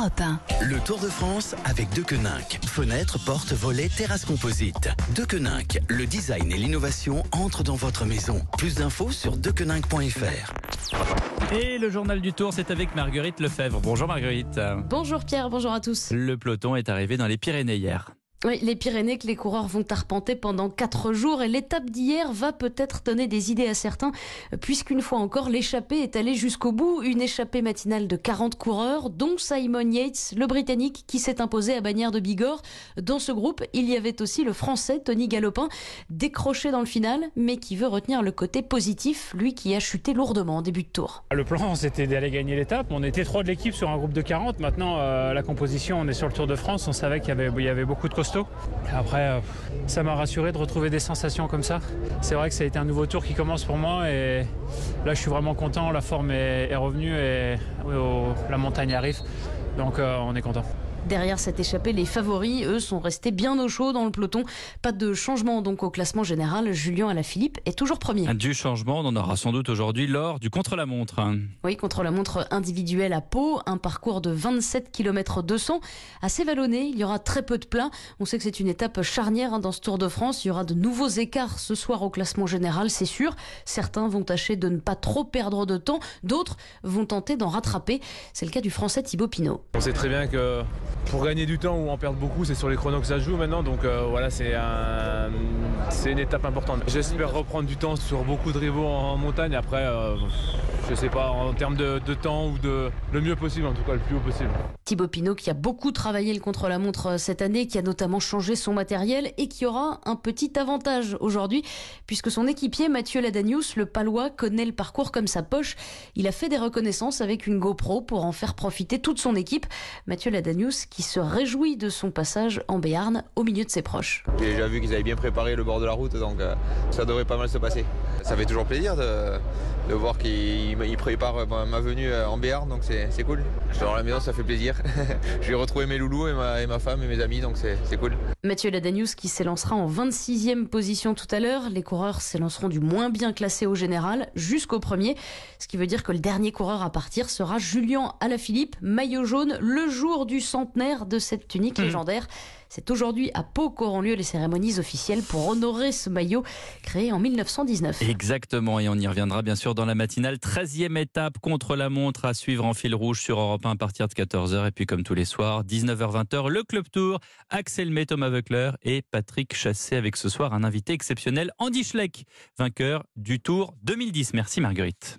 Europe 1. Le Tour de France avec Dequeninck. Fenêtres, portes, volets, terrasses composites. Dequeninck, le design et l'innovation entrent dans votre maison. Plus d'infos sur dequeninck.fr. Et le journal du Tour, c'est avec Marguerite Lefebvre. Bonjour Marguerite. Bonjour Pierre, bonjour à tous. Le peloton est arrivé dans les Pyrénées hier. Oui, les Pyrénées que les coureurs vont arpenter pendant quatre jours et l'étape d'hier va peut-être donner des idées à certains puisqu'une fois encore l'échappée est allée jusqu'au bout. Une échappée matinale de 40 coureurs dont Simon Yates, le Britannique qui s'est imposé à Bagnères de Bigorre. Dans ce groupe, il y avait aussi le Français Tony Galopin décroché dans le final mais qui veut retenir le côté positif, lui qui a chuté lourdement en début de tour. Le plan c'était d'aller gagner l'étape. On était trois de l'équipe sur un groupe de 40. Maintenant euh, la composition, on est sur le Tour de France. On savait qu'il y y avait beaucoup de Après, euh, ça m'a rassuré de retrouver des sensations comme ça. C'est vrai que ça a été un nouveau tour qui commence pour moi et là je suis vraiment content. La forme est, revenue et la montagne arrive. Donc euh, on est content. Derrière cette échappée, les favoris, eux, sont restés bien au chaud dans le peloton. Pas de changement donc au classement général. Julien Alaphilippe est toujours premier. Du changement, on en aura sans doute aujourd'hui lors du contre-la-montre. Oui, contre-la-montre individuelle à Pau, un parcours de 27 km 200, assez vallonné. Il y aura très peu de plein. On sait que c'est une étape charnière hein, dans ce Tour de France. Il y aura de nouveaux écarts ce soir au classement général, c'est sûr. Certains vont tâcher de ne pas trop perdre de temps. D'autres vont tenter d'en rattraper. C'est le cas du Français Thibaut Pinot. On sait très bien que pour gagner du temps ou en perdre beaucoup, c'est sur les chronos que ça joue maintenant. Donc euh, voilà, c'est un, une étape importante. J'espère reprendre du temps sur beaucoup de rivaux en, montagne. Après, euh, je sais pas, en termes de, temps ou de le mieux possible, en tout cas le plus haut possible. Thibaut Pinot qui a beaucoup travaillé le contre-la-montre euh, cette année, qui a notamment changé son matériel et qui aura un petit avantage aujourd'hui, puisque son équipier Mathieu Ladanius, le palois, connaît le parcours comme sa poche. Il a fait des reconnaissances avec une GoPro pour en faire profiter toute son équipe. Mathieu Ladanius qui se réjouit de son passage en Béarn au milieu de ses proches. J'ai déjà vu qu'ils avaient bien préparé le bord de la route, donc euh, ça devrait pas mal se passer. Ça fait toujours plaisir de, voir qu'ils préparent ma venue euh, en Béarn, donc c'est cool. Je suis dans la maison, ça fait plaisir. Je vais retrouver mes loulous et ma, et ma femme et mes amis, donc c'est cool. Mathieu Ladanius qui s'élancera en 26e position tout à l'heure. Les coureurs s'élanceront du moins bien classé au général jusqu'au premier, ce qui veut dire que le dernier coureur à partir sera Julien Alaphilippe, maillot jaune, le jour du centenaire de cette tunique mmh. légendaire. C'est aujourd'hui à Pau qu'auront lieu les cérémonies officielles pour honorer ce maillot créé en 1919. Exactement, et on y reviendra bien sûr dans la matinale. 13e étape contre la montre à suivre en fil rouge sur Europe 1 à partir de 14h. Et puis comme tous les soirs, 19h-20h, le Club Tour, Axel May, Thomas Weckler et Patrick Chassé avec ce soir un invité exceptionnel, Andy Schleck, vainqueur du Tour 2010. Merci Marguerite.